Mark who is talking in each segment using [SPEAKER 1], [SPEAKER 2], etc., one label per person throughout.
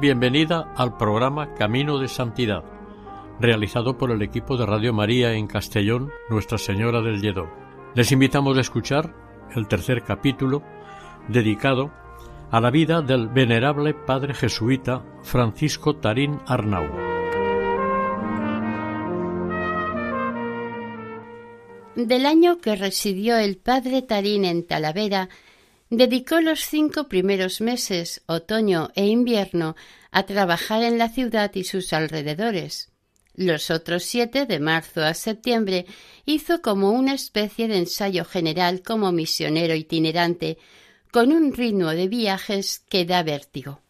[SPEAKER 1] Bienvenida al programa Camino de Santidad, realizado por el equipo de Radio María en Castellón, Nuestra Señora del Lledó. Les invitamos a escuchar el tercer capítulo dedicado a la vida del venerable padre jesuita Francisco Tarín Arnau.
[SPEAKER 2] Del año que residió el padre Tarín en Talavera, Dedicó los cinco primeros meses, otoño e invierno, a trabajar en la ciudad y sus alrededores. Los otros siete, de marzo a septiembre, hizo como una especie de ensayo general como misionero itinerante, con un ritmo de viajes que da vértigo.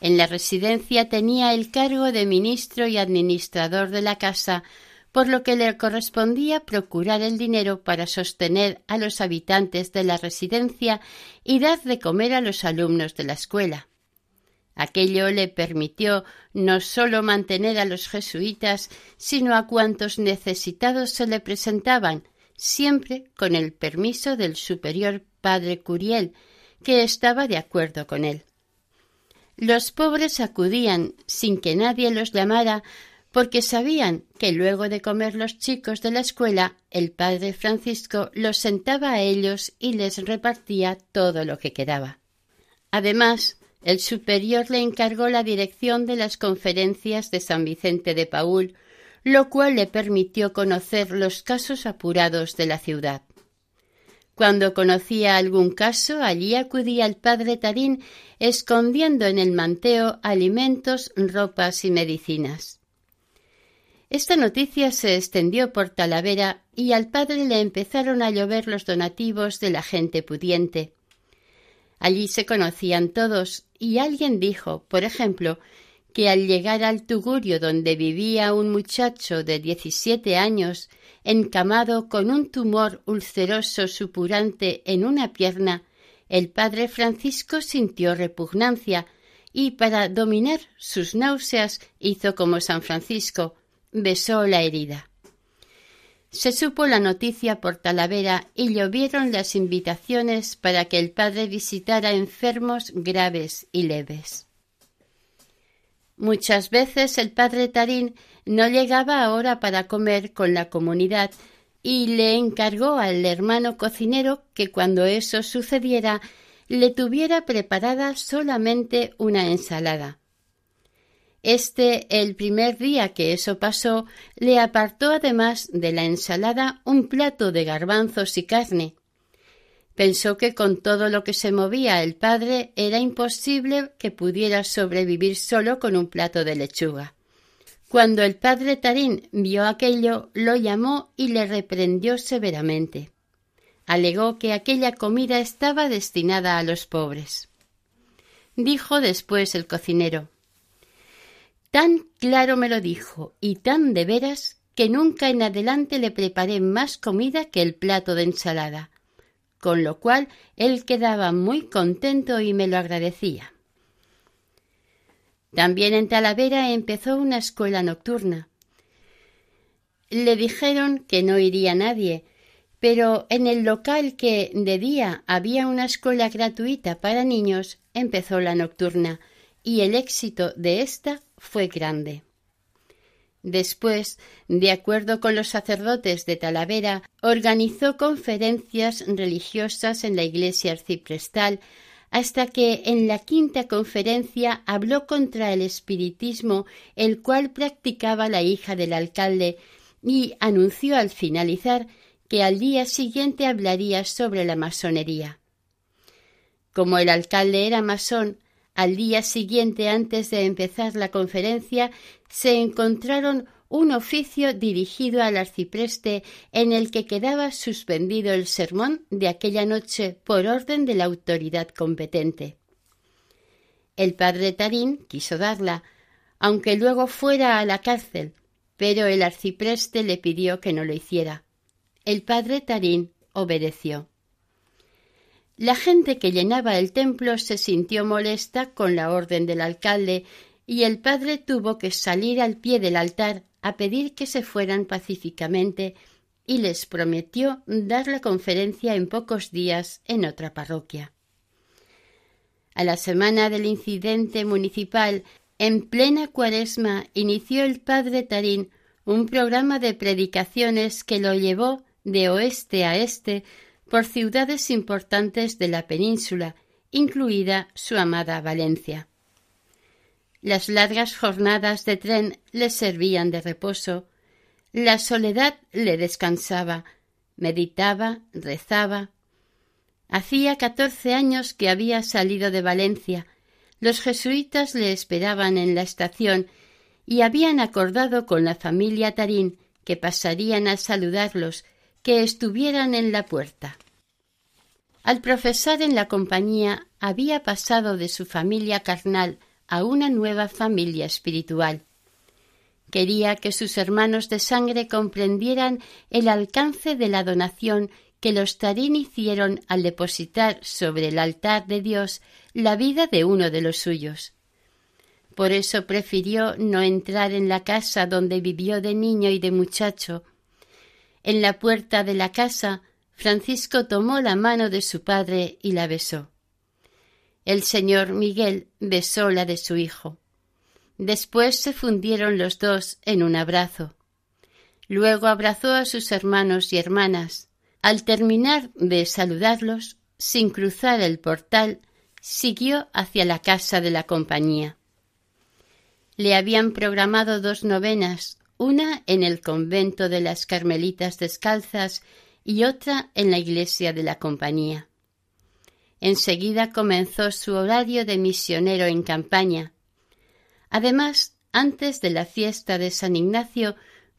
[SPEAKER 2] En la residencia tenía el cargo de ministro y administrador de la casa, por lo que le correspondía procurar el dinero para sostener a los habitantes de la residencia y dar de comer a los alumnos de la escuela. Aquello le permitió no sólo mantener a los jesuitas, sino a cuantos necesitados se le presentaban, siempre con el permiso del superior padre Curiel, que estaba de acuerdo con él. Los pobres acudían, sin que nadie los llamara, porque sabían que luego de comer los chicos de la escuela, el padre Francisco los sentaba a ellos y les repartía todo lo que quedaba. Además, el superior le encargó la dirección de las conferencias de San Vicente de Paul, lo cual le permitió conocer los casos apurados de la ciudad. Cuando conocía algún caso, allí acudía el padre Tarín, escondiendo en el manteo alimentos, ropas y medicinas. Esta noticia se extendió por Talavera y al padre le empezaron a llover los donativos de la gente pudiente. Allí se conocían todos y alguien dijo, por ejemplo, que al llegar al Tugurio donde vivía un muchacho de diecisiete años, encamado con un tumor ulceroso supurante en una pierna, el padre Francisco sintió repugnancia y para dominar sus náuseas hizo como San Francisco, besó la herida. Se supo la noticia por Talavera y llovieron las invitaciones para que el padre visitara enfermos graves y leves. Muchas veces el padre Tarín no llegaba ahora para comer con la comunidad y le encargó al hermano cocinero que cuando eso sucediera le tuviera preparada solamente una ensalada. Este, el primer día que eso pasó, le apartó además de la ensalada un plato de garbanzos y carne. Pensó que con todo lo que se movía el padre era imposible que pudiera sobrevivir solo con un plato de lechuga. Cuando el padre Tarín vio aquello, lo llamó y le reprendió severamente. Alegó que aquella comida estaba destinada a los pobres. Dijo después el cocinero Tan claro me lo dijo y tan de veras que nunca en adelante le preparé más comida que el plato de ensalada, con lo cual él quedaba muy contento y me lo agradecía. También en Talavera empezó una escuela nocturna. Le dijeron que no iría nadie, pero en el local que de día había una escuela gratuita para niños empezó la nocturna, y el éxito de ésta fue grande. Después, de acuerdo con los sacerdotes de Talavera, organizó conferencias religiosas en la iglesia arciprestal hasta que en la quinta conferencia habló contra el espiritismo, el cual practicaba la hija del alcalde, y anunció al finalizar que al día siguiente hablaría sobre la masonería. Como el alcalde era masón, al día siguiente, antes de empezar la conferencia, se encontraron un oficio dirigido al arcipreste en el que quedaba suspendido el sermón de aquella noche por orden de la autoridad competente. El padre Tarín quiso darla, aunque luego fuera a la cárcel, pero el arcipreste le pidió que no lo hiciera. El padre Tarín obedeció. La gente que llenaba el templo se sintió molesta con la orden del alcalde y el padre tuvo que salir al pie del altar a pedir que se fueran pacíficamente y les prometió dar la conferencia en pocos días en otra parroquia. A la semana del incidente municipal, en plena cuaresma, inició el padre Tarín un programa de predicaciones que lo llevó de oeste a este por ciudades importantes de la península, incluida su amada Valencia. Las largas jornadas de tren le servían de reposo, la soledad le descansaba, meditaba, rezaba. Hacía catorce años que había salido de Valencia. Los jesuitas le esperaban en la estación y habían acordado con la familia Tarín que pasarían a saludarlos, que estuvieran en la puerta. Al profesar en la compañía había pasado de su familia carnal a una nueva familia espiritual. Quería que sus hermanos de sangre comprendieran el alcance de la donación que los Tarín hicieron al depositar sobre el altar de Dios la vida de uno de los suyos. Por eso prefirió no entrar en la casa donde vivió de niño y de muchacho. En la puerta de la casa Francisco tomó la mano de su padre y la besó. El señor Miguel besó la de su hijo. Después se fundieron los dos en un abrazo. Luego abrazó a sus hermanos y hermanas. Al terminar de saludarlos, sin cruzar el portal, siguió hacia la casa de la compañía. Le habían programado dos novenas, una en el convento de las Carmelitas Descalzas y otra en la iglesia de la compañía. Enseguida comenzó su horario de misionero en campaña. Además, antes de la fiesta de San Ignacio,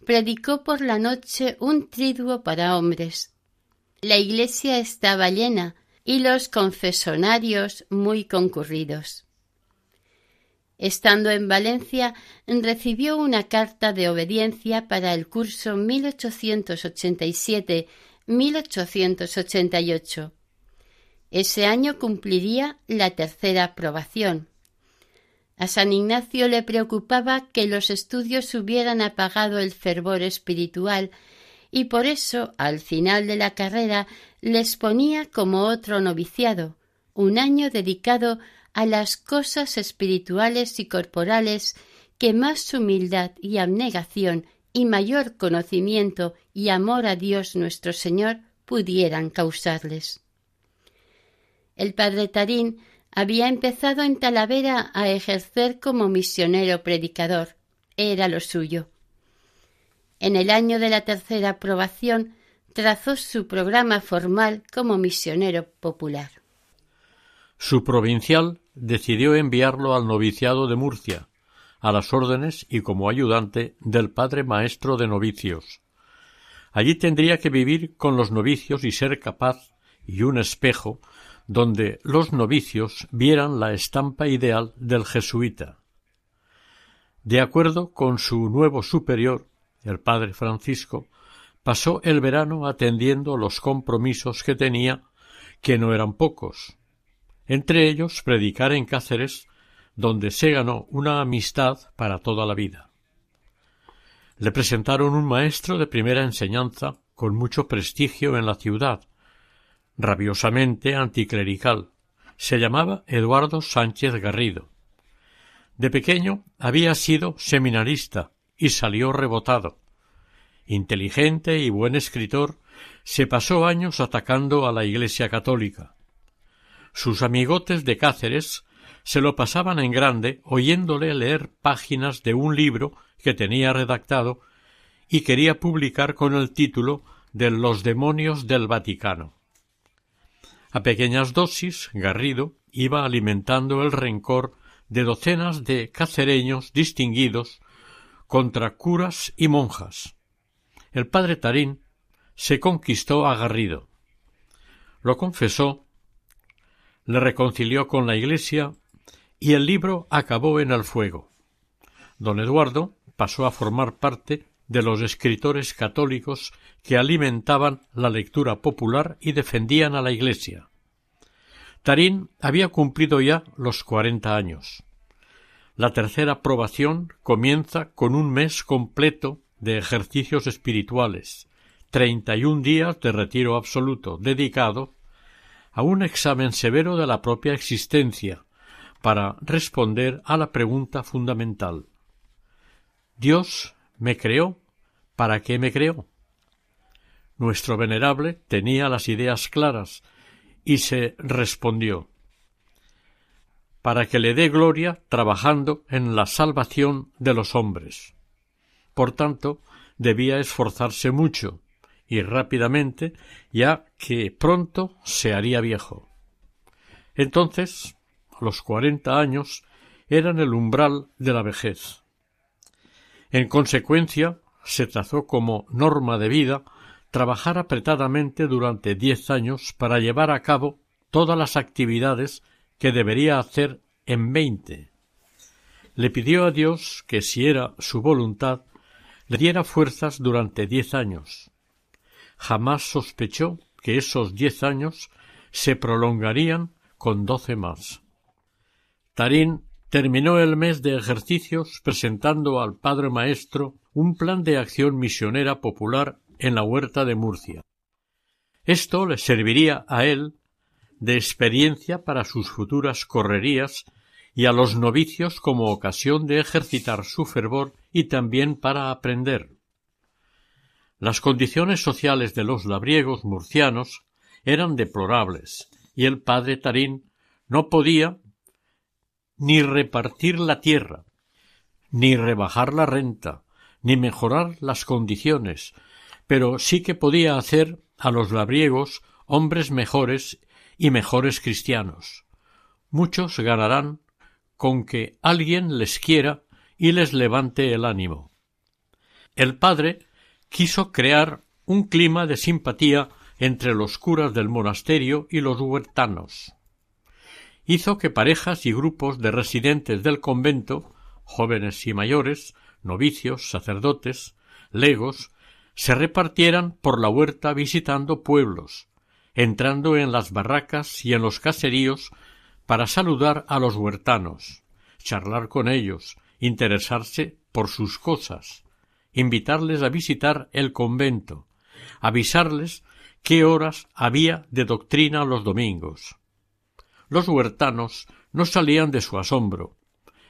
[SPEAKER 2] predicó por la noche un triduo para hombres. La iglesia estaba llena y los confesonarios muy concurridos. Estando en Valencia, recibió una carta de obediencia para el curso 1887 1888. Ese año cumpliría la tercera aprobación. A San Ignacio le preocupaba que los estudios hubieran apagado el fervor espiritual y por eso, al final de la carrera, les ponía como otro noviciado, un año dedicado a las cosas espirituales y corporales que más humildad y abnegación y mayor conocimiento y amor a Dios nuestro Señor pudieran causarles. El padre Tarín había empezado en Talavera a ejercer como misionero predicador. Era lo suyo. En el año de la tercera aprobación trazó su programa formal como misionero popular.
[SPEAKER 1] Su provincial decidió enviarlo al noviciado de Murcia, a las órdenes y como ayudante del padre maestro de novicios. Allí tendría que vivir con los novicios y ser capaz y un espejo donde los novicios vieran la estampa ideal del jesuita. De acuerdo con su nuevo superior, el padre Francisco, pasó el verano atendiendo los compromisos que tenía, que no eran pocos, entre ellos predicar en Cáceres donde se ganó una amistad para toda la vida. Le presentaron un maestro de primera enseñanza con mucho prestigio en la ciudad, rabiosamente anticlerical. Se llamaba Eduardo Sánchez Garrido. De pequeño había sido seminarista y salió rebotado. Inteligente y buen escritor, se pasó años atacando a la Iglesia católica. Sus amigotes de Cáceres se lo pasaban en grande oyéndole leer páginas de un libro que tenía redactado y quería publicar con el título de Los demonios del Vaticano. A pequeñas dosis, Garrido iba alimentando el rencor de docenas de cacereños distinguidos contra curas y monjas. El padre Tarín se conquistó a Garrido. Lo confesó, le reconcilió con la Iglesia y el libro acabó en el fuego. Don Eduardo pasó a formar parte de los escritores católicos que alimentaban la lectura popular y defendían a la Iglesia. Tarín había cumplido ya los cuarenta años. La tercera probación comienza con un mes completo de ejercicios espirituales, treinta y un días de retiro absoluto dedicado a un examen severo de la propia existencia para responder a la pregunta fundamental Dios me creó. ¿Para qué me creó? Nuestro venerable tenía las ideas claras y se respondió para que le dé gloria trabajando en la salvación de los hombres. Por tanto, debía esforzarse mucho y rápidamente, ya que pronto se haría viejo. Entonces, los cuarenta años eran el umbral de la vejez. En consecuencia, se trazó como norma de vida trabajar apretadamente durante diez años para llevar a cabo todas las actividades que debería hacer en veinte. Le pidió a Dios que, si era su voluntad, le diera fuerzas durante diez años. Jamás sospechó que esos diez años se prolongarían con doce más. Tarín terminó el mes de ejercicios presentando al padre maestro un plan de acción misionera popular en la huerta de Murcia. Esto le serviría a él de experiencia para sus futuras correrías y a los novicios como ocasión de ejercitar su fervor y también para aprender. Las condiciones sociales de los labriegos murcianos eran deplorables, y el padre Tarín no podía ni repartir la tierra, ni rebajar la renta, ni mejorar las condiciones, pero sí que podía hacer a los labriegos hombres mejores y mejores cristianos. Muchos ganarán con que alguien les quiera y les levante el ánimo. El padre quiso crear un clima de simpatía entre los curas del monasterio y los huertanos. Hizo que parejas y grupos de residentes del convento, jóvenes y mayores, novicios, sacerdotes, legos, se repartieran por la huerta visitando pueblos, entrando en las barracas y en los caseríos para saludar a los huertanos, charlar con ellos, interesarse por sus cosas, invitarles a visitar el convento, avisarles qué horas había de doctrina los domingos, los huertanos no salían de su asombro,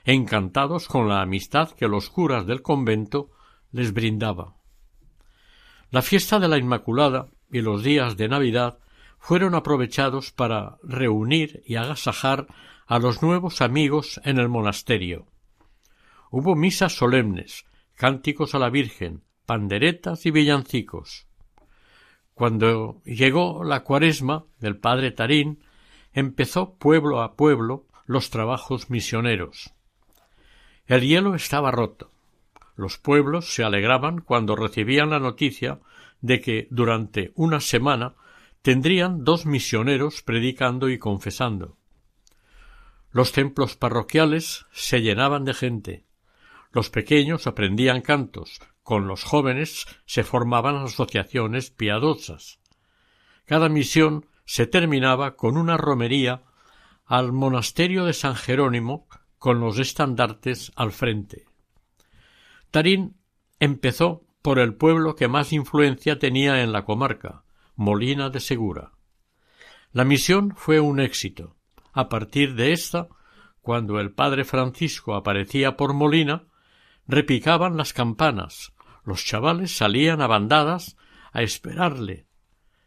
[SPEAKER 1] encantados con la amistad que los curas del convento les brindaba. La fiesta de la Inmaculada y los días de Navidad fueron aprovechados para reunir y agasajar a los nuevos amigos en el monasterio. Hubo misas solemnes, cánticos a la Virgen, panderetas y villancicos. Cuando llegó la cuaresma del padre Tarín, empezó pueblo a pueblo los trabajos misioneros. El hielo estaba roto. Los pueblos se alegraban cuando recibían la noticia de que durante una semana tendrían dos misioneros predicando y confesando. Los templos parroquiales se llenaban de gente. Los pequeños aprendían cantos, con los jóvenes se formaban asociaciones piadosas. Cada misión se terminaba con una romería al monasterio de San Jerónimo con los estandartes al frente. Tarín empezó por el pueblo que más influencia tenía en la comarca, Molina de Segura. La misión fue un éxito. A partir de esta, cuando el padre Francisco aparecía por Molina, repicaban las campanas, los chavales salían a bandadas a esperarle,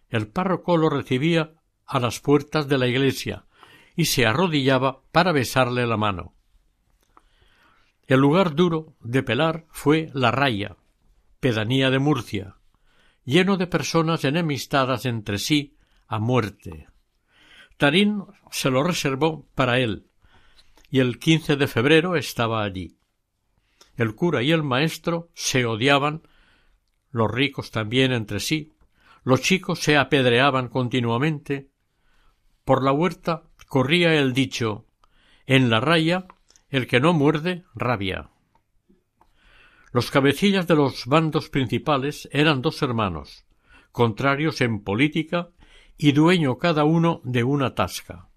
[SPEAKER 1] el párroco lo recibía a las puertas de la iglesia y se arrodillaba para besarle la mano. El lugar duro de pelar fue la Raya, pedanía de Murcia, lleno de personas enemistadas entre sí a muerte. Tarín se lo reservó para él, y el quince de febrero estaba allí. El cura y el maestro se odiaban, los ricos también entre sí, los chicos se apedreaban continuamente. Por la huerta corría el dicho en la raya el que no muerde rabia. Los cabecillas de los bandos principales eran dos hermanos, contrarios en política y dueño cada uno de una tasca.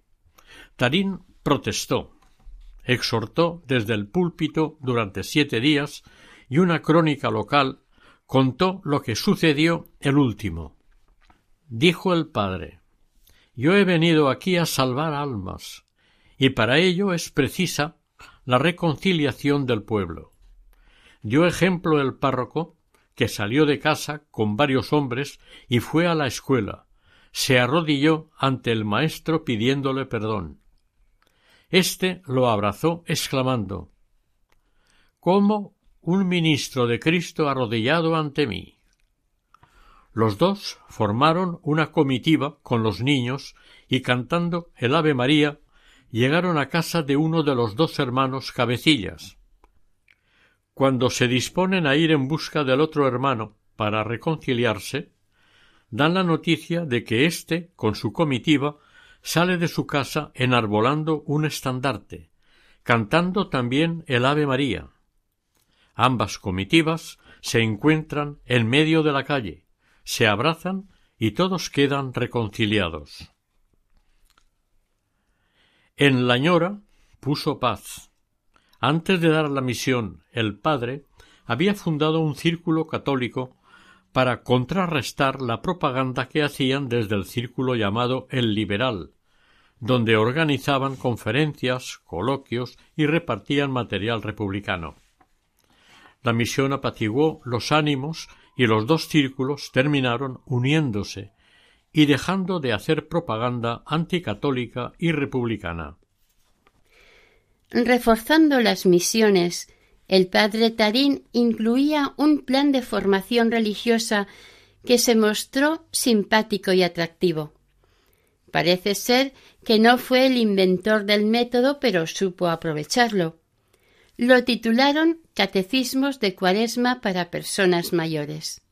[SPEAKER 1] Tarín protestó, exhortó desde el púlpito durante siete días y una crónica local contó lo que sucedió el último. Dijo el padre Yo he venido aquí a salvar almas, y para ello es precisa la reconciliación del pueblo. Dio ejemplo el párroco, que salió de casa con varios hombres y fue a la escuela, se arrodilló ante el maestro pidiéndole perdón. Este lo abrazó exclamando ¿Cómo un ministro de Cristo arrodillado ante mí? Los dos formaron una comitiva con los niños y cantando el Ave María llegaron a casa de uno de los dos hermanos cabecillas. Cuando se disponen a ir en busca del otro hermano para reconciliarse, dan la noticia de que éste, con su comitiva, sale de su casa enarbolando un estandarte, cantando también el Ave María. Ambas comitivas se encuentran en medio de la calle, se abrazan y todos quedan reconciliados. En la ñora puso paz. Antes de dar la misión, el padre había fundado un círculo católico para contrarrestar la propaganda que hacían desde el círculo llamado el liberal, donde organizaban conferencias, coloquios y repartían material republicano. La misión apaciguó los ánimos y los dos círculos terminaron uniéndose y dejando de hacer propaganda anticatólica y republicana.
[SPEAKER 2] Reforzando las misiones el padre Tarín incluía un plan de formación religiosa que se mostró simpático y atractivo. Parece ser que no fue el inventor del método, pero supo aprovecharlo. Lo titularon Catecismos de Cuaresma para personas mayores.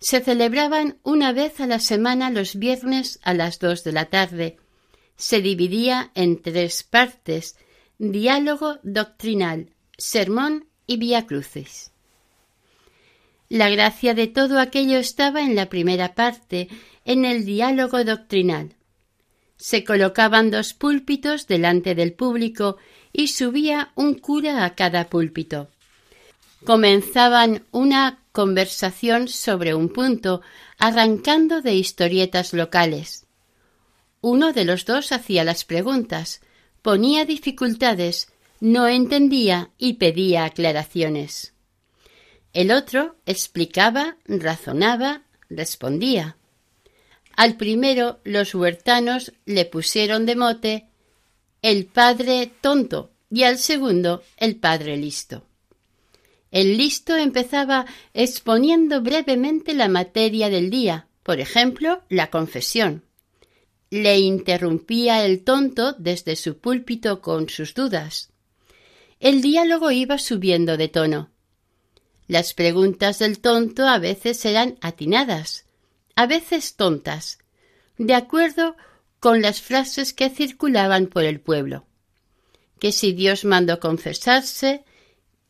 [SPEAKER 2] Se celebraban una vez a la semana los viernes a las dos de la tarde. Se dividía en tres partes diálogo doctrinal, sermón y vía crucis. La gracia de todo aquello estaba en la primera parte, en el diálogo doctrinal. Se colocaban dos púlpitos delante del público y subía un cura a cada púlpito. Comenzaban una conversación sobre un punto, arrancando de historietas locales. Uno de los dos hacía las preguntas, ponía dificultades no entendía y pedía aclaraciones. El otro explicaba, razonaba, respondía. Al primero los huertanos le pusieron de mote el padre tonto y al segundo el padre listo. El listo empezaba exponiendo brevemente la materia del día, por ejemplo, la confesión. Le interrumpía el tonto desde su púlpito con sus dudas el diálogo iba subiendo de tono. Las preguntas del tonto a veces eran atinadas, a veces tontas, de acuerdo con las frases que circulaban por el pueblo. Que si Dios mandó confesarse,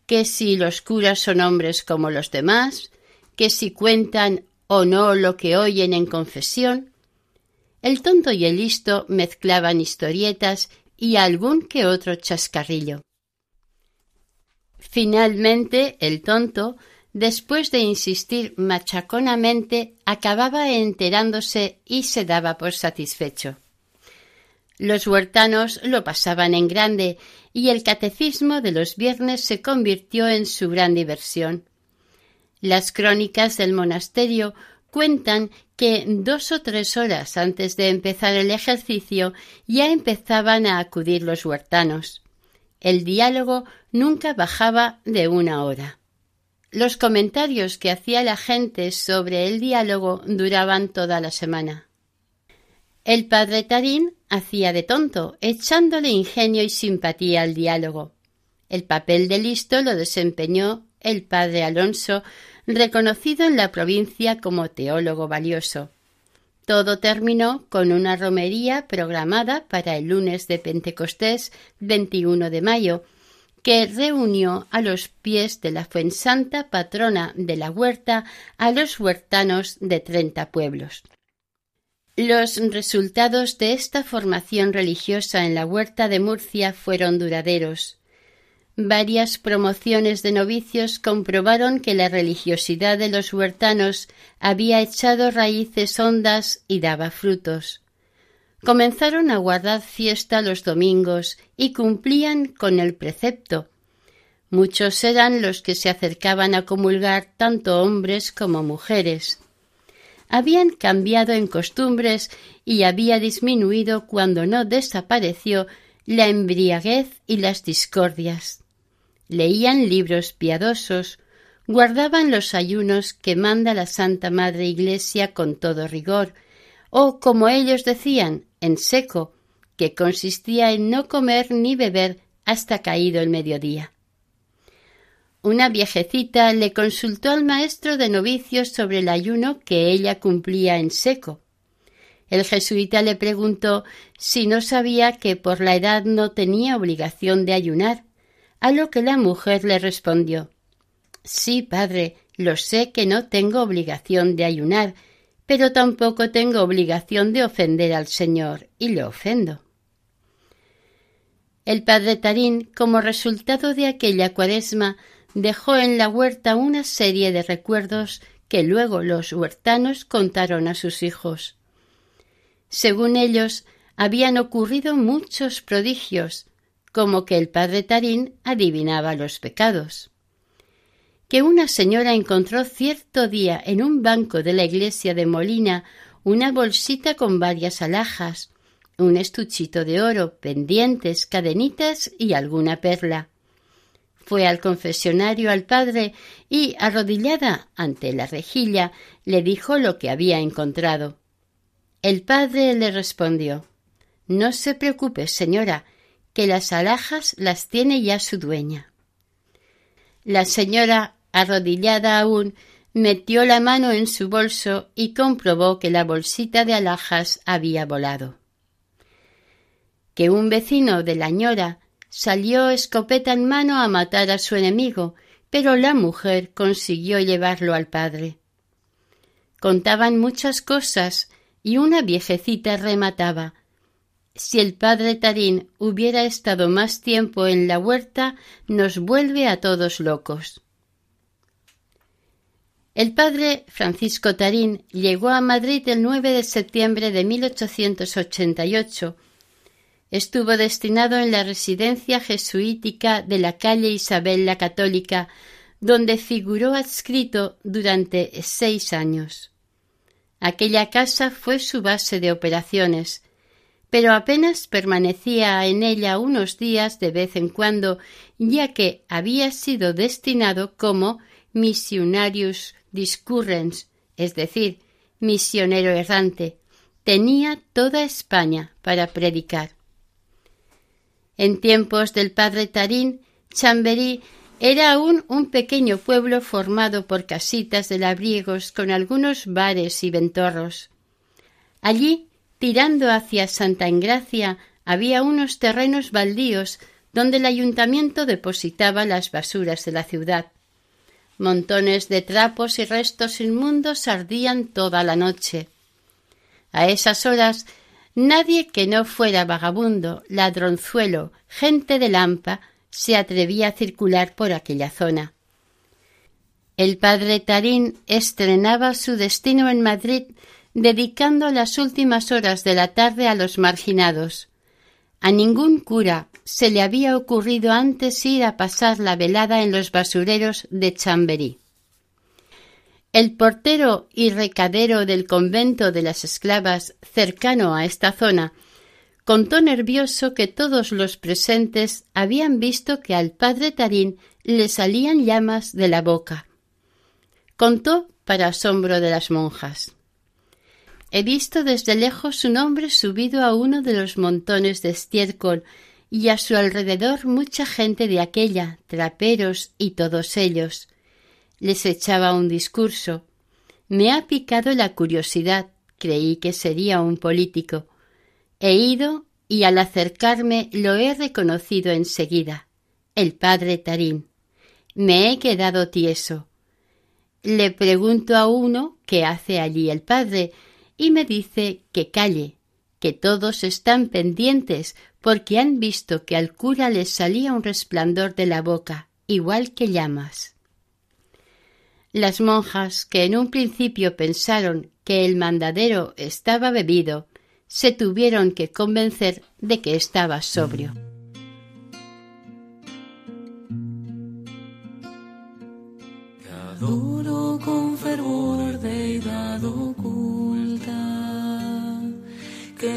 [SPEAKER 2] que si los curas son hombres como los demás, que si cuentan o no lo que oyen en confesión. El tonto y el listo mezclaban historietas y algún que otro chascarrillo. Finalmente, el tonto, después de insistir machaconamente, acababa enterándose y se daba por satisfecho. Los huertanos lo pasaban en grande y el catecismo de los viernes se convirtió en su gran diversión. Las crónicas del monasterio cuentan que dos o tres horas antes de empezar el ejercicio ya empezaban a acudir los huertanos. El diálogo nunca bajaba de una hora. Los comentarios que hacía la gente sobre el diálogo duraban toda la semana. El padre Tarín hacía de tonto, echándole ingenio y simpatía al diálogo. El papel de listo lo desempeñó el padre Alonso, reconocido en la provincia como teólogo valioso. Todo terminó con una romería programada para el lunes de Pentecostés 21 de mayo, que reunió a los pies de la Fuensanta patrona de la huerta a los huertanos de treinta pueblos. Los resultados de esta formación religiosa en la huerta de Murcia fueron duraderos. Varias promociones de novicios comprobaron que la religiosidad de los huertanos había echado raíces hondas y daba frutos. Comenzaron a guardar fiesta los domingos y cumplían con el precepto. Muchos eran los que se acercaban a comulgar tanto hombres como mujeres. Habían cambiado en costumbres y había disminuido cuando no desapareció la embriaguez y las discordias leían libros piadosos, guardaban los ayunos que manda la Santa Madre Iglesia con todo rigor, o, como ellos decían, en seco, que consistía en no comer ni beber hasta caído el mediodía. Una viejecita le consultó al maestro de novicios sobre el ayuno que ella cumplía en seco. El jesuita le preguntó si no sabía que por la edad no tenía obligación de ayunar, a lo que la mujer le respondió Sí, padre, lo sé que no tengo obligación de ayunar, pero tampoco tengo obligación de ofender al Señor, y le ofendo. El padre Tarín, como resultado de aquella cuaresma, dejó en la huerta una serie de recuerdos que luego los huertanos contaron a sus hijos. Según ellos, habían ocurrido muchos prodigios, como que el padre Tarín adivinaba los pecados. Que una señora encontró cierto día en un banco de la iglesia de Molina una bolsita con varias alhajas, un estuchito de oro, pendientes, cadenitas y alguna perla. Fue al confesionario al padre y, arrodillada ante la rejilla, le dijo lo que había encontrado. El padre le respondió No se preocupe, señora, que las alhajas las tiene ya su dueña. La señora, arrodillada aún, metió la mano en su bolso y comprobó que la bolsita de alhajas había volado. Que un vecino de la ñora salió escopeta en mano a matar a su enemigo, pero la mujer consiguió llevarlo al padre. Contaban muchas cosas y una viejecita remataba si el padre Tarín hubiera estado más tiempo en la huerta, nos vuelve a todos locos. El padre Francisco Tarín llegó a Madrid el 9 de septiembre de 1888. Estuvo destinado en la residencia jesuítica de la calle Isabel la Católica, donde figuró adscrito durante seis años. Aquella casa fue su base de operaciones, pero apenas permanecía en ella unos días de vez en cuando, ya que había sido destinado como missionarius discurrens, es decir, misionero errante. Tenía toda España para predicar. En tiempos del padre Tarín, Chamberí era aún un pequeño pueblo formado por casitas de labriegos con algunos bares y ventorros. Allí Tirando hacia Santa Engracia había unos terrenos baldíos donde el ayuntamiento depositaba las basuras de la ciudad. Montones de trapos y restos inmundos ardían toda la noche. A esas horas nadie que no fuera vagabundo, ladronzuelo, gente de lampa, se atrevía a circular por aquella zona. El padre Tarín estrenaba su destino en Madrid dedicando las últimas horas de la tarde a los marginados. A ningún cura se le había ocurrido antes ir a pasar la velada en los basureros de Chamberí. El portero y recadero del convento de las esclavas cercano a esta zona contó nervioso que todos los presentes habían visto que al padre Tarín le salían llamas de la boca. Contó para asombro de las monjas. He visto desde lejos su nombre subido a uno de los montones de estiércol y a su alrededor mucha gente de aquella, traperos y todos ellos. Les echaba un discurso. Me ha picado la curiosidad, creí que sería un político. He ido y al acercarme lo he reconocido enseguida. El padre Tarín. Me he quedado tieso. Le pregunto a uno qué hace allí el padre y me dice que calle, que todos están pendientes porque han visto que al cura le salía un resplandor de la boca, igual que llamas. Las monjas, que en un principio pensaron que el mandadero estaba bebido, se tuvieron que convencer de que estaba sobrio.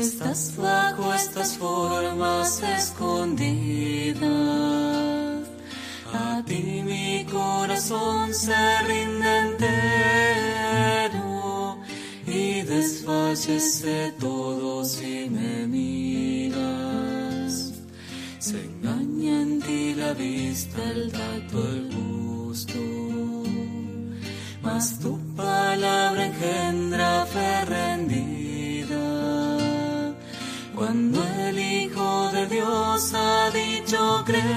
[SPEAKER 3] Estás bajo estas formas escondidas. A ti mi corazón se rinde entero y desfallece todo si me miras. Se engaña en ti la vista, el tacto, el gusto mas tu palabra engendra fe rendida. Cuando el Hijo de Dios ha dicho creo,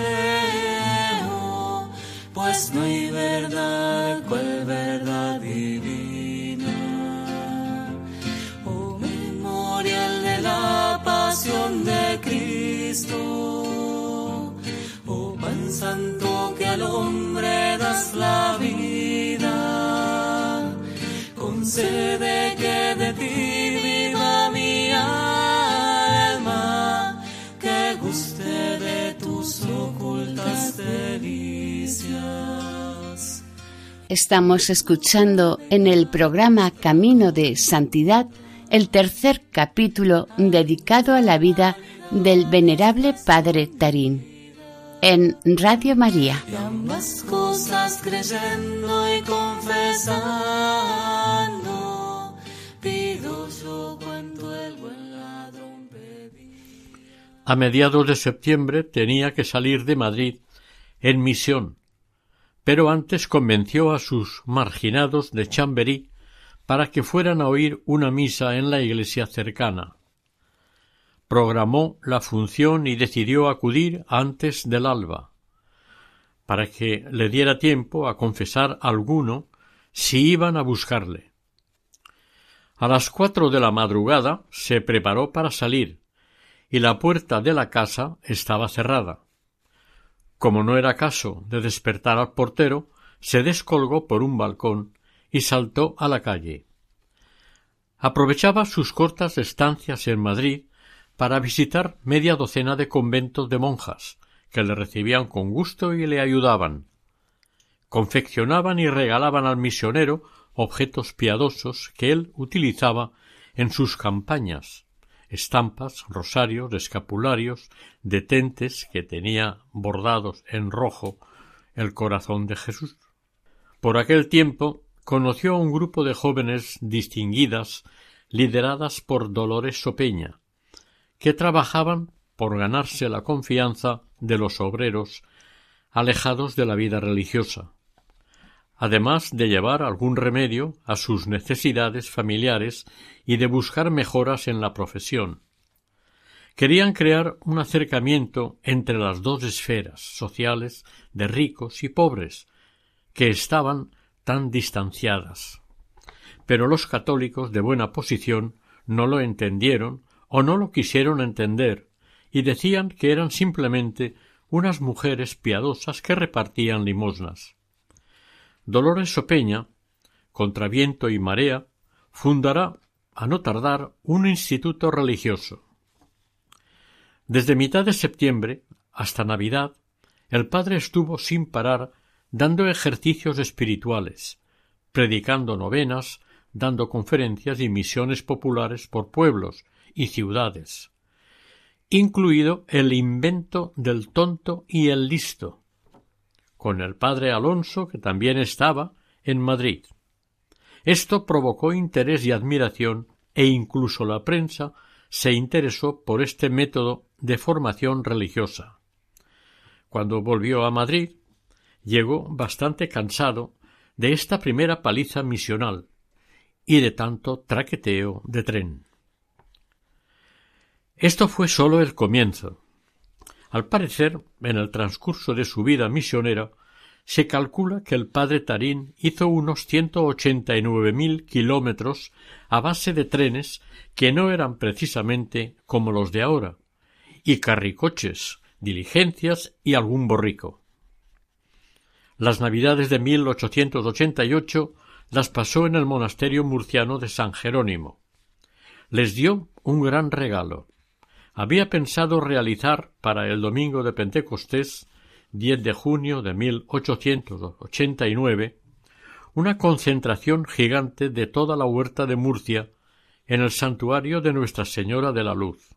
[SPEAKER 3] pues no hay verdad cual verdad divina. Oh memorial de la pasión de Cristo, oh pan santo que al hombre das la vida concede que de ti
[SPEAKER 2] Estamos escuchando en el programa Camino de Santidad el tercer capítulo dedicado a la vida del venerable Padre Tarín en Radio María.
[SPEAKER 3] Y ambas cosas creyendo y confesando, pido yo cuanto el buen ladrón pedí.
[SPEAKER 1] A mediados de septiembre tenía que salir de Madrid en misión, pero antes convenció a sus marginados de Chamberí para que fueran a oír una misa en la iglesia cercana programó la función y decidió acudir antes del alba, para que le diera tiempo a confesar alguno si iban a buscarle. A las cuatro de la madrugada se preparó para salir, y la puerta de la casa estaba cerrada. Como no era caso de despertar al portero, se descolgó por un balcón y saltó a la calle. Aprovechaba sus cortas estancias en Madrid para visitar media docena de conventos de monjas, que le recibían con gusto y le ayudaban. Confeccionaban y regalaban al misionero objetos piadosos que él utilizaba en sus campañas, estampas, rosarios, escapularios, detentes que tenía bordados en rojo el corazón de Jesús. Por aquel tiempo conoció a un grupo de jóvenes distinguidas lideradas por Dolores Sopeña, que trabajaban por ganarse la confianza de los obreros alejados de la vida religiosa, además de llevar algún remedio a sus necesidades familiares y de buscar mejoras en la profesión. Querían crear un acercamiento entre las dos esferas sociales de ricos y pobres, que estaban tan distanciadas. Pero los católicos de buena posición no lo entendieron o no lo quisieron entender y decían que eran simplemente unas mujeres piadosas que repartían limosnas. Dolores Sopeña, contra viento y marea, fundará, a no tardar, un instituto religioso. Desde mitad de septiembre hasta Navidad, el padre estuvo sin parar dando ejercicios espirituales, predicando novenas, dando conferencias y misiones populares por pueblos, y ciudades, incluido el invento del tonto y el listo, con el padre Alonso, que también estaba en Madrid. Esto provocó interés y admiración, e incluso la prensa se interesó por este método de formación religiosa. Cuando volvió a Madrid, llegó bastante cansado de esta primera paliza misional y de tanto traqueteo de tren. Esto fue sólo el comienzo. Al parecer, en el transcurso de su vida misionera, se calcula que el padre Tarín hizo unos ciento ochenta y nueve mil kilómetros a base de trenes que no eran precisamente como los de ahora, y carricoches, diligencias y algún borrico. Las navidades de 1888 las pasó en el monasterio murciano de San Jerónimo. Les dio un gran regalo. Había pensado realizar para el domingo de Pentecostés 10 de junio de 1889 una concentración gigante de toda la huerta de Murcia en el santuario de Nuestra Señora de la Luz.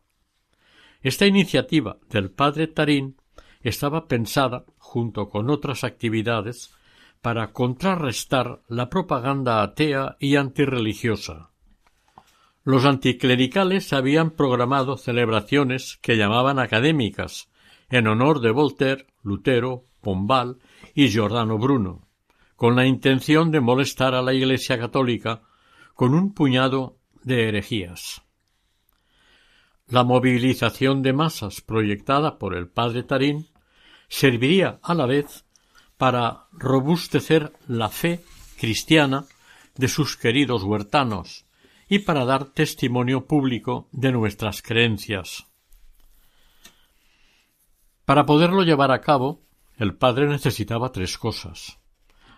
[SPEAKER 1] Esta iniciativa del padre Tarín estaba pensada, junto con otras actividades, para contrarrestar la propaganda atea y antirreligiosa. Los anticlericales habían programado celebraciones que llamaban académicas, en honor de Voltaire, Lutero, Pombal y Giordano Bruno, con la intención de molestar a la Iglesia católica con un puñado de herejías. La movilización de masas proyectada por el padre Tarín serviría a la vez para robustecer la fe cristiana de sus queridos huertanos y para dar testimonio público de nuestras creencias. Para poderlo llevar a cabo, el padre necesitaba tres cosas.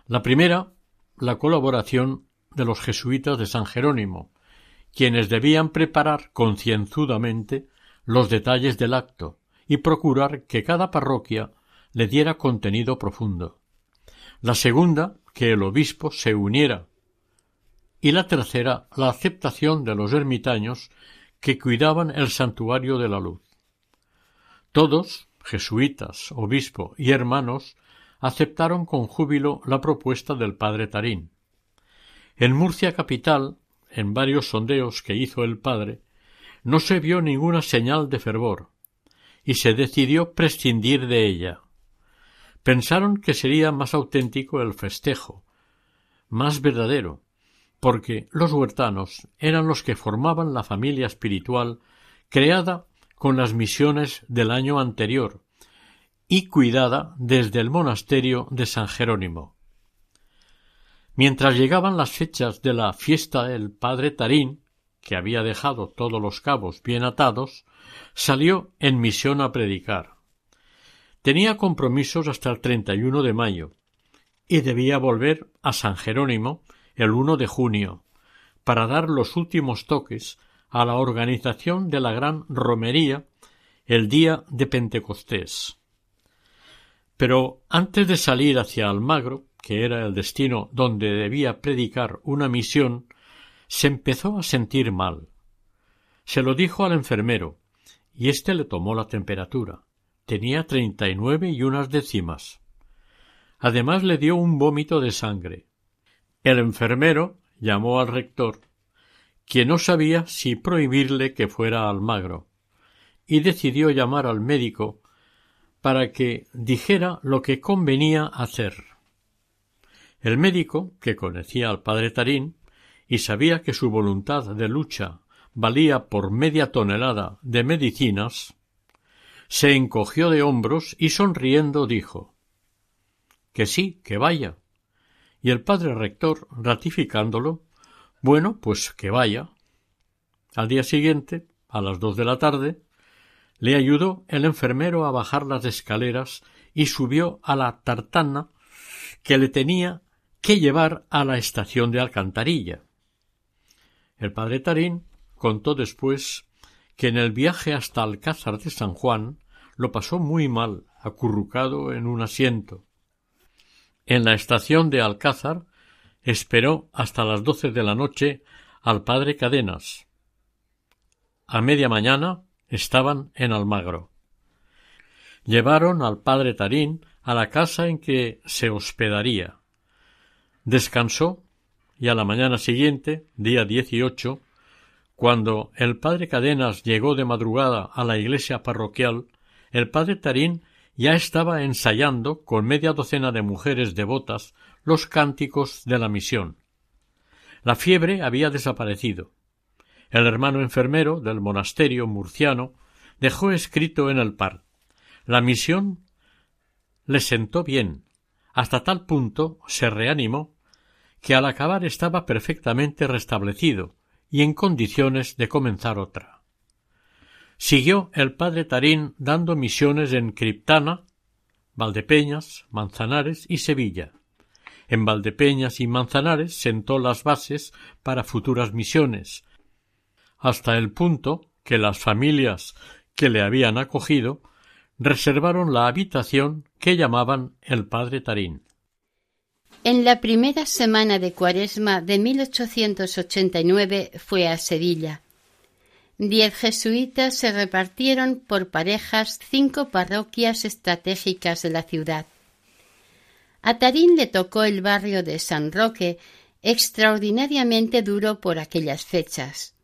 [SPEAKER 1] La primera, la colaboración de los jesuitas de San Jerónimo, quienes debían preparar concienzudamente los detalles del acto y procurar que cada parroquia le diera contenido profundo. La segunda, que el obispo se uniera. Y la tercera, la aceptación de los ermitaños que cuidaban el santuario de la luz. Todos, jesuitas, obispo y hermanos, aceptaron con júbilo la propuesta del padre Tarín. En Murcia capital en varios sondeos que hizo el padre, no se vio ninguna señal de fervor, y se decidió prescindir de ella. Pensaron que sería más auténtico el festejo, más verdadero, porque los huertanos eran los que formaban la familia espiritual creada con las misiones del año anterior y cuidada desde el monasterio de San Jerónimo. Mientras llegaban las fechas de la fiesta del padre Tarín, que había dejado todos los cabos bien atados, salió en misión a predicar. Tenía compromisos hasta el 31 de mayo y debía volver a San Jerónimo el 1 de junio para dar los últimos toques a la organización de la gran romería el día de Pentecostés. Pero antes de salir hacia Almagro, que era el destino donde debía predicar una misión, se empezó a sentir mal. Se lo dijo al enfermero, y éste le tomó la temperatura. Tenía treinta y nueve y unas décimas. Además le dio un vómito de sangre. El enfermero llamó al rector, quien no sabía si prohibirle que fuera al magro, y decidió llamar al médico para que dijera lo que convenía hacer. El médico, que conocía al padre Tarín y sabía que su voluntad de lucha valía por media tonelada de medicinas, se encogió de hombros y sonriendo dijo que sí, que vaya. Y el padre rector, ratificándolo, bueno, pues que vaya. Al día siguiente, a las dos de la tarde, le ayudó el enfermero a bajar las escaleras y subió a la tartana que le tenía que llevar a la estación de Alcantarilla. El padre Tarín contó después que en el viaje hasta Alcázar de San Juan lo pasó muy mal, acurrucado en un asiento. En la estación de Alcázar esperó hasta las doce de la noche al padre Cadenas. A media mañana estaban en Almagro. Llevaron al padre Tarín a la casa en que se hospedaría. Descansó y a la mañana siguiente, día dieciocho, Cuando el padre Cadenas llegó de madrugada a la iglesia parroquial, el padre Tarín ya estaba ensayando con media docena de mujeres devotas los cánticos de la misión. La fiebre había desaparecido. El hermano enfermero del monasterio murciano dejó escrito en el par La misión le sentó bien, hasta tal punto se reanimó que al acabar estaba perfectamente restablecido y en condiciones de comenzar otra. Siguió el padre Tarín dando misiones en Criptana, Valdepeñas, Manzanares y Sevilla. En Valdepeñas y Manzanares sentó las bases para futuras misiones, hasta el punto que las familias que le habían acogido reservaron la habitación que llamaban el padre Tarín.
[SPEAKER 2] En la primera semana de Cuaresma de 1889 fue a Sevilla. Diez jesuitas se repartieron por parejas cinco parroquias estratégicas de la ciudad. A Tarín le tocó el barrio de San Roque, extraordinariamente duro por aquellas fechas.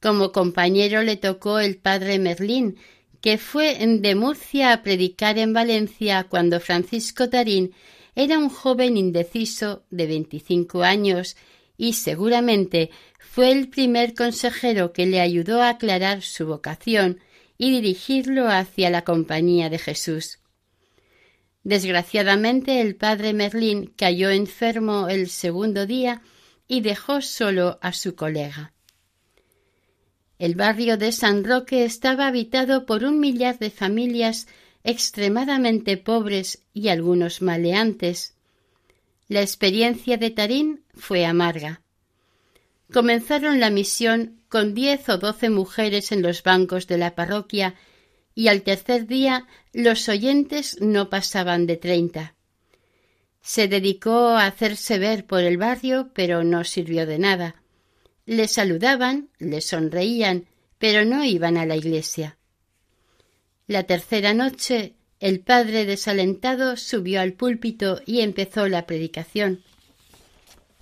[SPEAKER 2] Como compañero le tocó el padre Merlín, que fue de Murcia a predicar en Valencia cuando Francisco Tarín era un joven indeciso de veinticinco años y seguramente fue el primer consejero que le ayudó a aclarar su vocación y dirigirlo hacia la compañía de Jesús. Desgraciadamente el padre Merlín cayó enfermo el segundo día y dejó solo a su colega. El barrio de San Roque estaba habitado por un millar de familias extremadamente pobres y algunos maleantes. La experiencia de Tarín fue amarga. Comenzaron la misión con diez o doce mujeres en los bancos de la parroquia y al tercer día los oyentes no pasaban de treinta. Se dedicó a hacerse ver por el barrio, pero no sirvió de nada. Le saludaban, le sonreían, pero no iban a la iglesia. La tercera noche el padre desalentado subió al púlpito y empezó la predicación.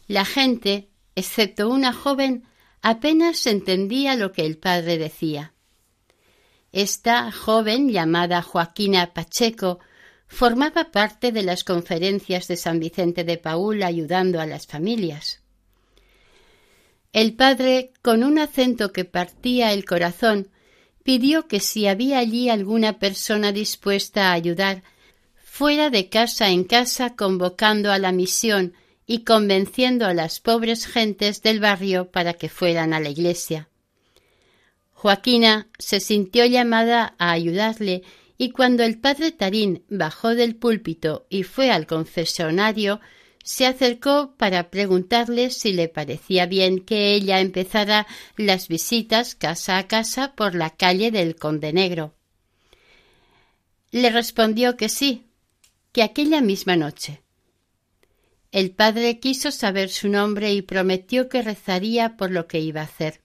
[SPEAKER 2] La gente, excepto una joven, apenas entendía lo que el padre decía. Esta joven, llamada Joaquina Pacheco, formaba parte de las conferencias de San Vicente de Paúl ayudando a las familias. El padre, con un acento que partía el corazón, pidió que si había allí alguna persona dispuesta a ayudar, fuera de casa en casa convocando a la misión y convenciendo a las pobres gentes del barrio para que fueran a la iglesia. Joaquina se sintió llamada a ayudarle y cuando el padre Tarín bajó del púlpito y fue al confesionario, se acercó para preguntarle si le parecía bien que ella empezara las visitas casa a casa por la calle del Conde Negro. Le respondió que sí, que aquella misma noche. El padre quiso saber su nombre y prometió que rezaría por lo que iba a hacer.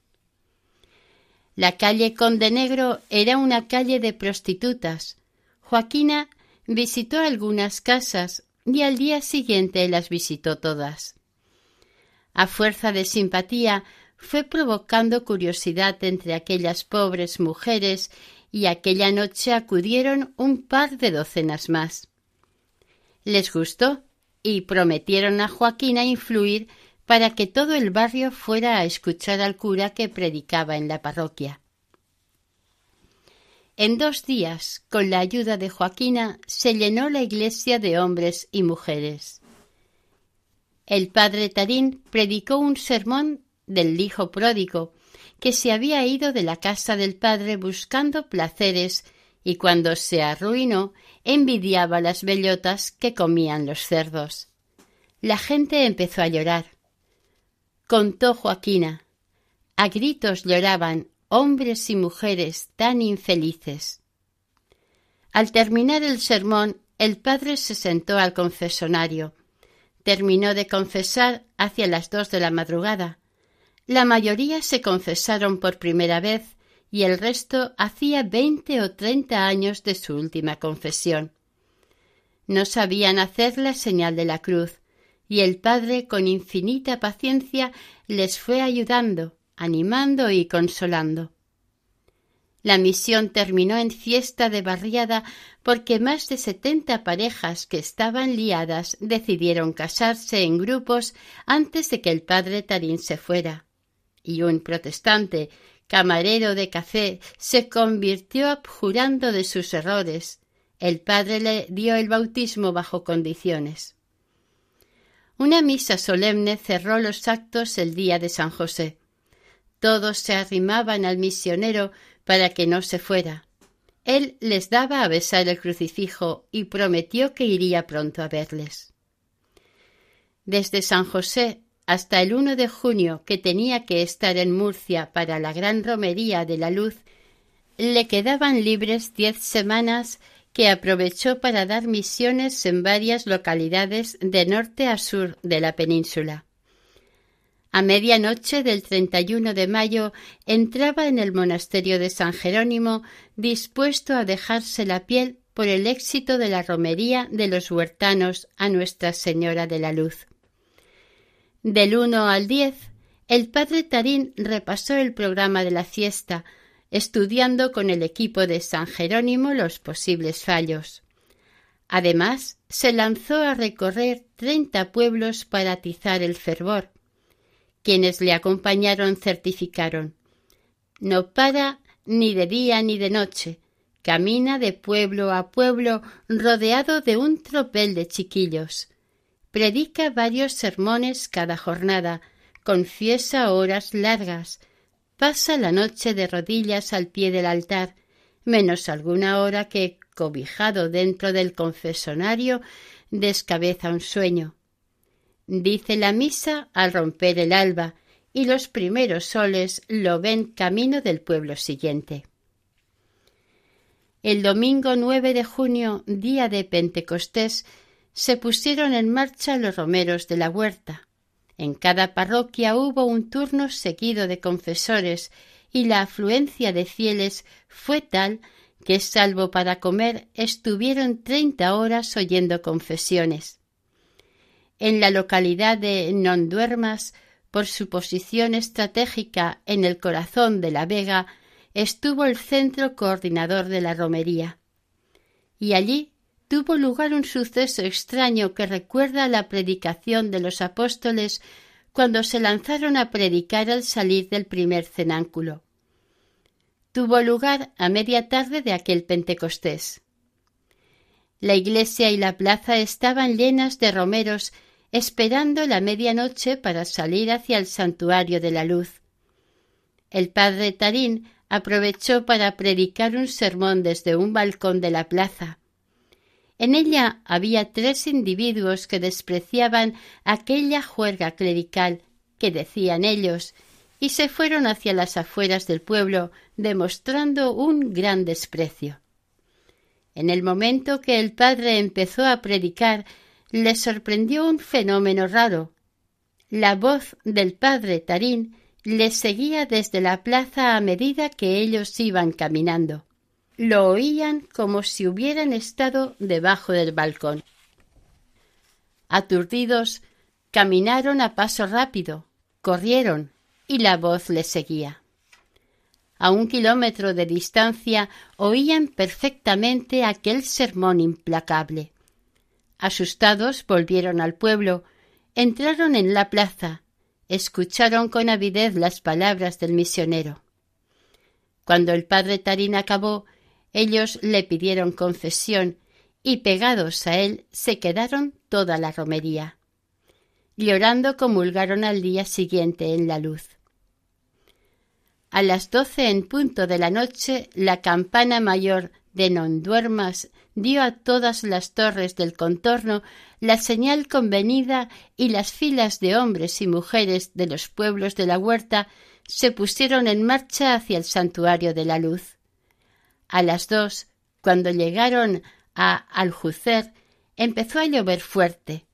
[SPEAKER 2] La calle Conde Negro era una calle de prostitutas. Joaquina visitó algunas casas y al día siguiente las visitó todas. A fuerza de simpatía fue provocando curiosidad entre aquellas pobres mujeres y aquella noche acudieron un par de docenas más. Les gustó y prometieron a Joaquina influir para que todo el barrio fuera a escuchar al cura que predicaba en la parroquia. En dos días, con la ayuda de Joaquina, se llenó la iglesia de hombres y mujeres. El padre Tarín predicó un sermón del hijo pródigo, que se había ido de la casa del padre buscando placeres y cuando se arruinó envidiaba las bellotas que comían los cerdos. La gente empezó a llorar. Contó Joaquina. A gritos lloraban hombres y mujeres tan infelices. Al terminar el sermón, el padre se sentó al confesonario. Terminó de confesar hacia las dos de la madrugada. La mayoría se confesaron por primera vez y el resto hacía veinte o treinta años de su última confesión. No sabían hacer la señal de la cruz, y el padre con infinita paciencia les fue ayudando, animando y consolando. La misión terminó en fiesta de barriada porque más de setenta parejas que estaban liadas decidieron casarse en grupos antes de que el padre Tarín se fuera. Y un protestante, camarero de café, se convirtió abjurando de sus errores. El padre le dio el bautismo bajo condiciones. Una misa solemne cerró los actos el día de San José. Todos se arrimaban al misionero para que no se fuera. Él les daba a besar el crucifijo y prometió que iría pronto a verles. Desde San José hasta el 1 de junio, que tenía que estar en Murcia para la gran romería de la luz, le quedaban libres diez semanas que aprovechó para dar misiones en varias localidades de norte a sur de la península. A medianoche del 31 de mayo entraba en el monasterio de San Jerónimo dispuesto a dejarse la piel por el éxito de la romería de los huertanos a Nuestra Señora de la Luz. Del 1 al 10, el padre Tarín repasó el programa de la fiesta, estudiando con el equipo de San Jerónimo los posibles fallos. Además, se lanzó a recorrer treinta pueblos para atizar el fervor. Quienes le acompañaron certificaron No para ni de día ni de noche, camina de pueblo a pueblo rodeado de un tropel de chiquillos. Predica varios sermones cada jornada, confiesa horas largas, pasa la noche de rodillas al pie del altar, menos alguna hora que, cobijado dentro del confesonario, descabeza un sueño. Dice la misa al romper el alba, y los primeros soles lo ven camino del pueblo siguiente. El domingo 9 de junio, día de Pentecostés, se pusieron en marcha los romeros de la huerta. En cada parroquia hubo un turno seguido de confesores y la afluencia de fieles fue tal que, salvo para comer, estuvieron treinta horas oyendo confesiones. En la localidad de Nonduermas, por su posición estratégica en el corazón de la Vega, estuvo el centro coordinador de la romería. Y allí tuvo lugar un suceso extraño que recuerda la predicación de los apóstoles cuando se lanzaron a predicar al salir del primer cenáculo. Tuvo lugar a media tarde de aquel Pentecostés. La iglesia y la plaza estaban llenas de romeros esperando la medianoche para salir hacia el santuario de la luz. El padre Tarín aprovechó para predicar un sermón desde un balcón de la plaza. En ella había tres individuos que despreciaban aquella juerga clerical que decían ellos, y se fueron hacia las afueras del pueblo, demostrando un gran desprecio. En el momento que el padre empezó a predicar, le sorprendió un fenómeno raro. La voz del padre Tarín le seguía desde la plaza a medida que ellos iban caminando. Lo oían como si hubieran estado debajo del balcón. Aturdidos, caminaron a paso rápido, corrieron, y la voz les seguía. A un kilómetro de distancia oían perfectamente aquel sermón implacable. Asustados volvieron al pueblo, entraron en la plaza, escucharon con avidez las palabras del misionero. Cuando el padre Tarín acabó, ellos le pidieron confesión y pegados a él se quedaron toda la romería. Llorando comulgaron al día siguiente en la luz. A las doce en punto de la noche la campana mayor de non duermas dio a todas las torres del contorno la señal convenida y las filas de hombres y mujeres de los pueblos de la huerta se pusieron en marcha hacia el santuario de la luz. A las dos, cuando llegaron a Aljucer, empezó a llover fuerte,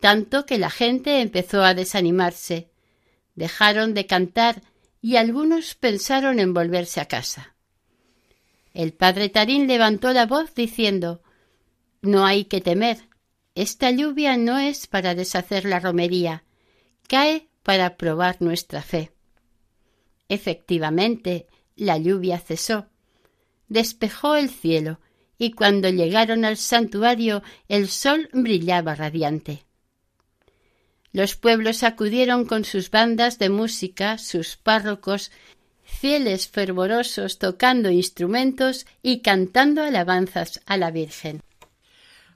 [SPEAKER 2] tanto que la gente empezó a desanimarse. Dejaron de cantar y algunos pensaron en volverse a casa. El padre Tarín levantó la voz diciendo No hay que temer. Esta lluvia no es para deshacer la romería, cae para probar nuestra fe. Efectivamente, la lluvia cesó. Despejó el cielo, y cuando llegaron al santuario el sol brillaba radiante. Los pueblos acudieron con sus bandas de música, sus párrocos, fieles fervorosos tocando instrumentos y cantando alabanzas a la Virgen.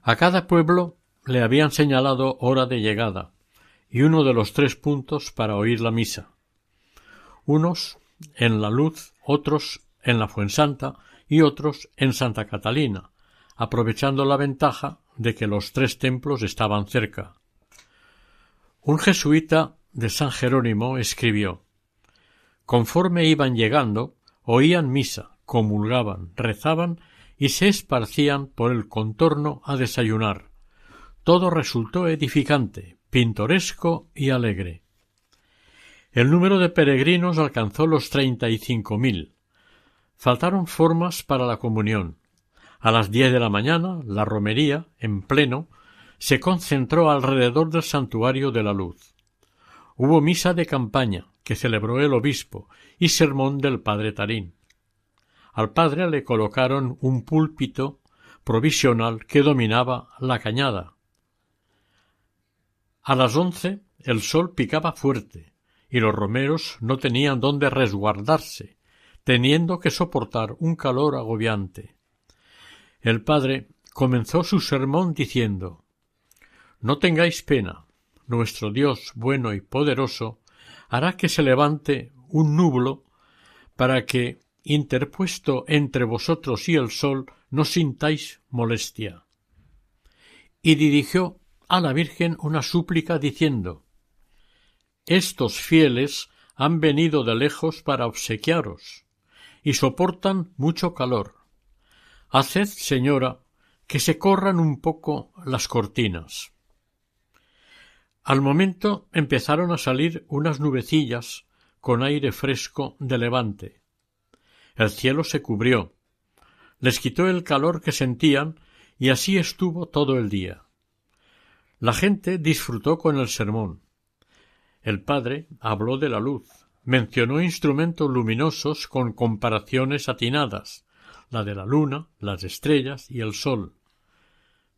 [SPEAKER 1] A cada pueblo le habían señalado hora de llegada y uno de los tres puntos para oír la misa. Unos en la luz, otros en la Fuensanta y otros en Santa Catalina, aprovechando la ventaja de que los tres templos estaban cerca. Un jesuita de San Jerónimo escribió Conforme iban llegando, oían misa, comulgaban, rezaban y se esparcían por el contorno a desayunar. Todo resultó edificante, pintoresco y alegre. El número de peregrinos alcanzó los treinta y cinco mil. Faltaron formas para la comunión. A las diez de la mañana, la romería, en pleno, se concentró alrededor del santuario de la luz. Hubo misa de campaña, que celebró el obispo, y sermón del padre Tarín. Al padre le colocaron un púlpito provisional que dominaba la cañada. A las once el sol picaba fuerte, y los romeros no tenían dónde resguardarse, teniendo que soportar un calor agobiante. El padre comenzó su sermón diciendo No tengáis pena, nuestro Dios bueno y poderoso hará que se levante un nublo para que, interpuesto entre vosotros y el sol, no sintáis molestia. Y dirigió a la Virgen una súplica diciendo Estos fieles han venido de lejos para obsequiaros y soportan mucho calor. Haced, señora, que se corran un poco las cortinas. Al momento empezaron a salir unas nubecillas con aire fresco de levante. El cielo se cubrió, les quitó el calor que sentían y así estuvo todo el día. La gente disfrutó con el sermón. El padre habló de la luz, mencionó instrumentos luminosos con comparaciones atinadas, la de la luna, las estrellas y el sol,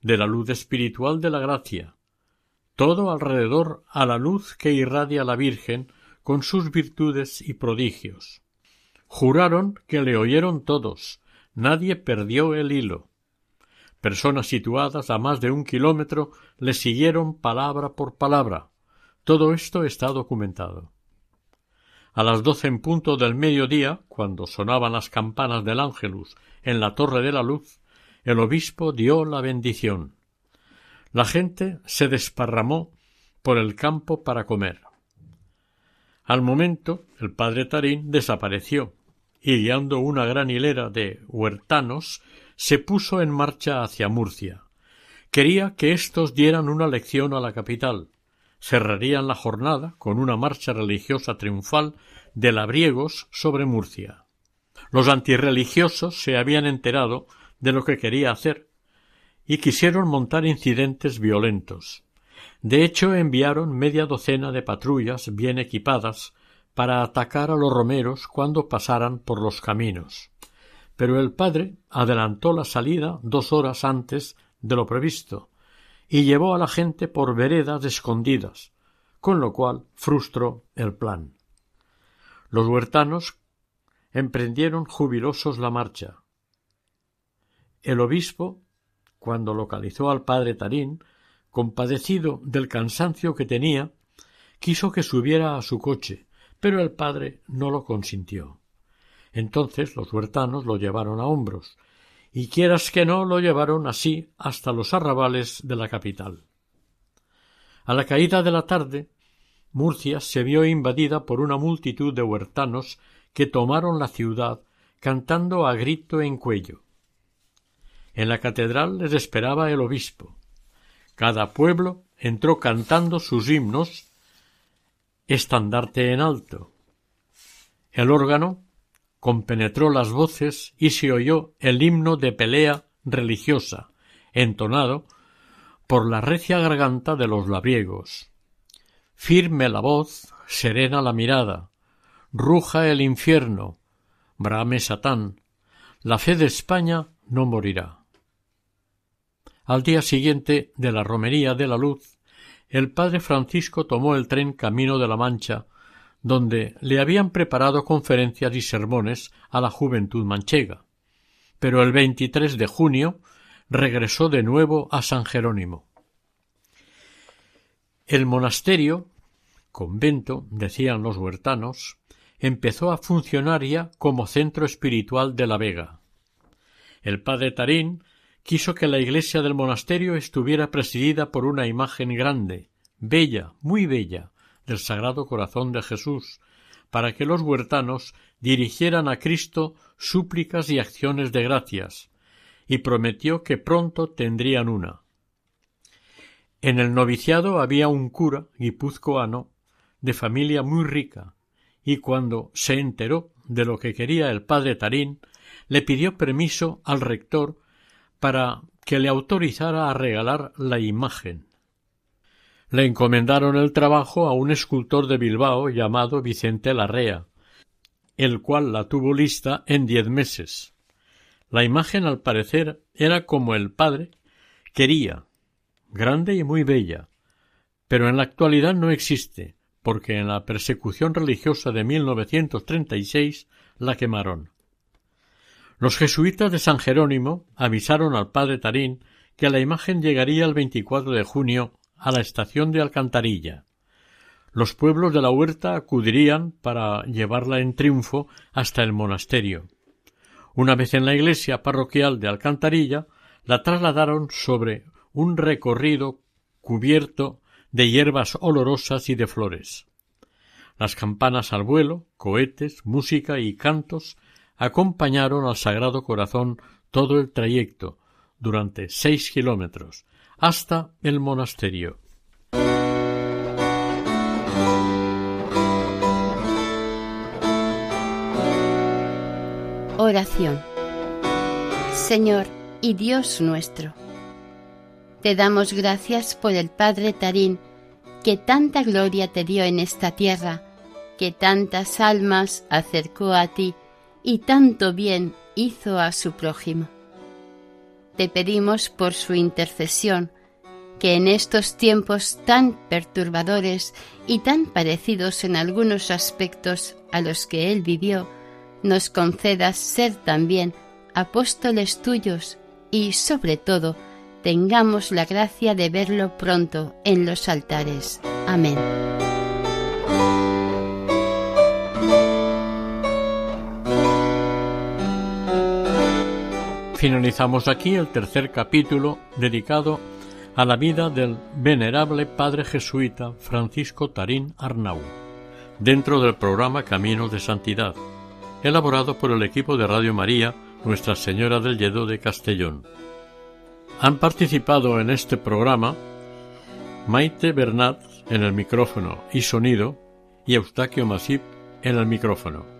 [SPEAKER 1] de la luz espiritual de la gracia, todo alrededor a la luz que irradia la Virgen con sus virtudes y prodigios. Juraron que le oyeron todos, nadie perdió el hilo. Personas situadas a más de un kilómetro le siguieron palabra por palabra. Todo esto está documentado. A las doce en punto del mediodía, cuando sonaban las campanas del Ángelus en la Torre de la Luz, el obispo dio la bendición. La gente se desparramó por el campo para comer. Al momento el padre Tarín desapareció y guiando una gran hilera de huertanos se puso en marcha hacia Murcia. Quería que éstos dieran una lección a la capital. Cerrarían la jornada con una marcha religiosa triunfal de labriegos sobre Murcia. Los antirreligiosos se habían enterado de lo que quería hacer y quisieron montar incidentes violentos. De hecho, enviaron media docena de patrullas bien equipadas para atacar a los romeros cuando pasaran por los caminos. Pero el padre adelantó la salida dos horas antes de lo previsto y llevó a la gente por veredas escondidas, con lo cual frustró el plan. Los huertanos emprendieron jubilosos la marcha. El obispo cuando localizó al padre Tarín, compadecido del cansancio que tenía, quiso que subiera a su coche, pero el padre no lo consintió. Entonces los huertanos lo llevaron a hombros, y quieras que no lo llevaron así hasta los arrabales de la capital. A la caída de la tarde, Murcia se vio invadida por una multitud de huertanos que tomaron la ciudad cantando a grito en cuello. En la catedral les esperaba el obispo. Cada pueblo entró cantando sus himnos, estandarte en alto. El órgano compenetró las voces y se oyó el himno de pelea religiosa, entonado por la recia garganta de los labriegos. Firme la voz, serena la mirada, ruja el infierno, brame Satán, la fe de España no morirá. Al día siguiente de la romería de la luz, el padre Francisco tomó el tren camino de la Mancha, donde le habían preparado conferencias y sermones a la juventud manchega. Pero el 23 de junio regresó de nuevo a San Jerónimo. El monasterio, convento, decían los huertanos, empezó a funcionar ya como centro espiritual de la Vega. El padre Tarín quiso que la iglesia del monasterio estuviera presidida por una imagen grande, bella, muy bella, del Sagrado Corazón de Jesús, para que los huertanos dirigieran a Cristo súplicas y acciones de gracias, y prometió que pronto tendrían una. En el noviciado había un cura guipuzcoano de familia muy rica, y cuando se enteró de lo que quería el padre Tarín, le pidió permiso al rector para que le autorizara a regalar la imagen. Le encomendaron el trabajo a un escultor de Bilbao llamado Vicente Larrea, el cual la tuvo lista en diez meses. La imagen, al parecer, era como el padre quería, grande y muy bella, pero en la actualidad no existe, porque en la persecución religiosa de 1936 la quemaron. Los jesuitas de San Jerónimo avisaron al padre Tarín que la imagen llegaría el 24 de junio a la estación de Alcantarilla. Los pueblos de la huerta acudirían para llevarla en triunfo hasta el monasterio. Una vez en la iglesia parroquial de Alcantarilla, la trasladaron sobre un recorrido cubierto de hierbas olorosas y de flores. Las campanas al vuelo, cohetes, música y cantos acompañaron al Sagrado Corazón todo el trayecto, durante seis kilómetros, hasta el monasterio.
[SPEAKER 2] Oración Señor y Dios nuestro, te damos gracias por el Padre Tarín, que tanta gloria te dio en esta tierra, que tantas almas acercó a ti, y tanto bien hizo a su prójimo. Te pedimos por su intercesión que en estos tiempos tan perturbadores y tan parecidos en algunos aspectos a los que él vivió, nos concedas ser también apóstoles tuyos y, sobre todo, tengamos la gracia de verlo pronto en los altares. Amén.
[SPEAKER 1] Finalizamos aquí el tercer capítulo dedicado a la vida del venerable padre jesuita Francisco Tarín Arnau, dentro del programa Caminos de Santidad, elaborado por el equipo de Radio María Nuestra Señora del Lledo de Castellón. Han participado en este programa Maite Bernat en el micrófono y sonido y Eustaquio Masip en el micrófono.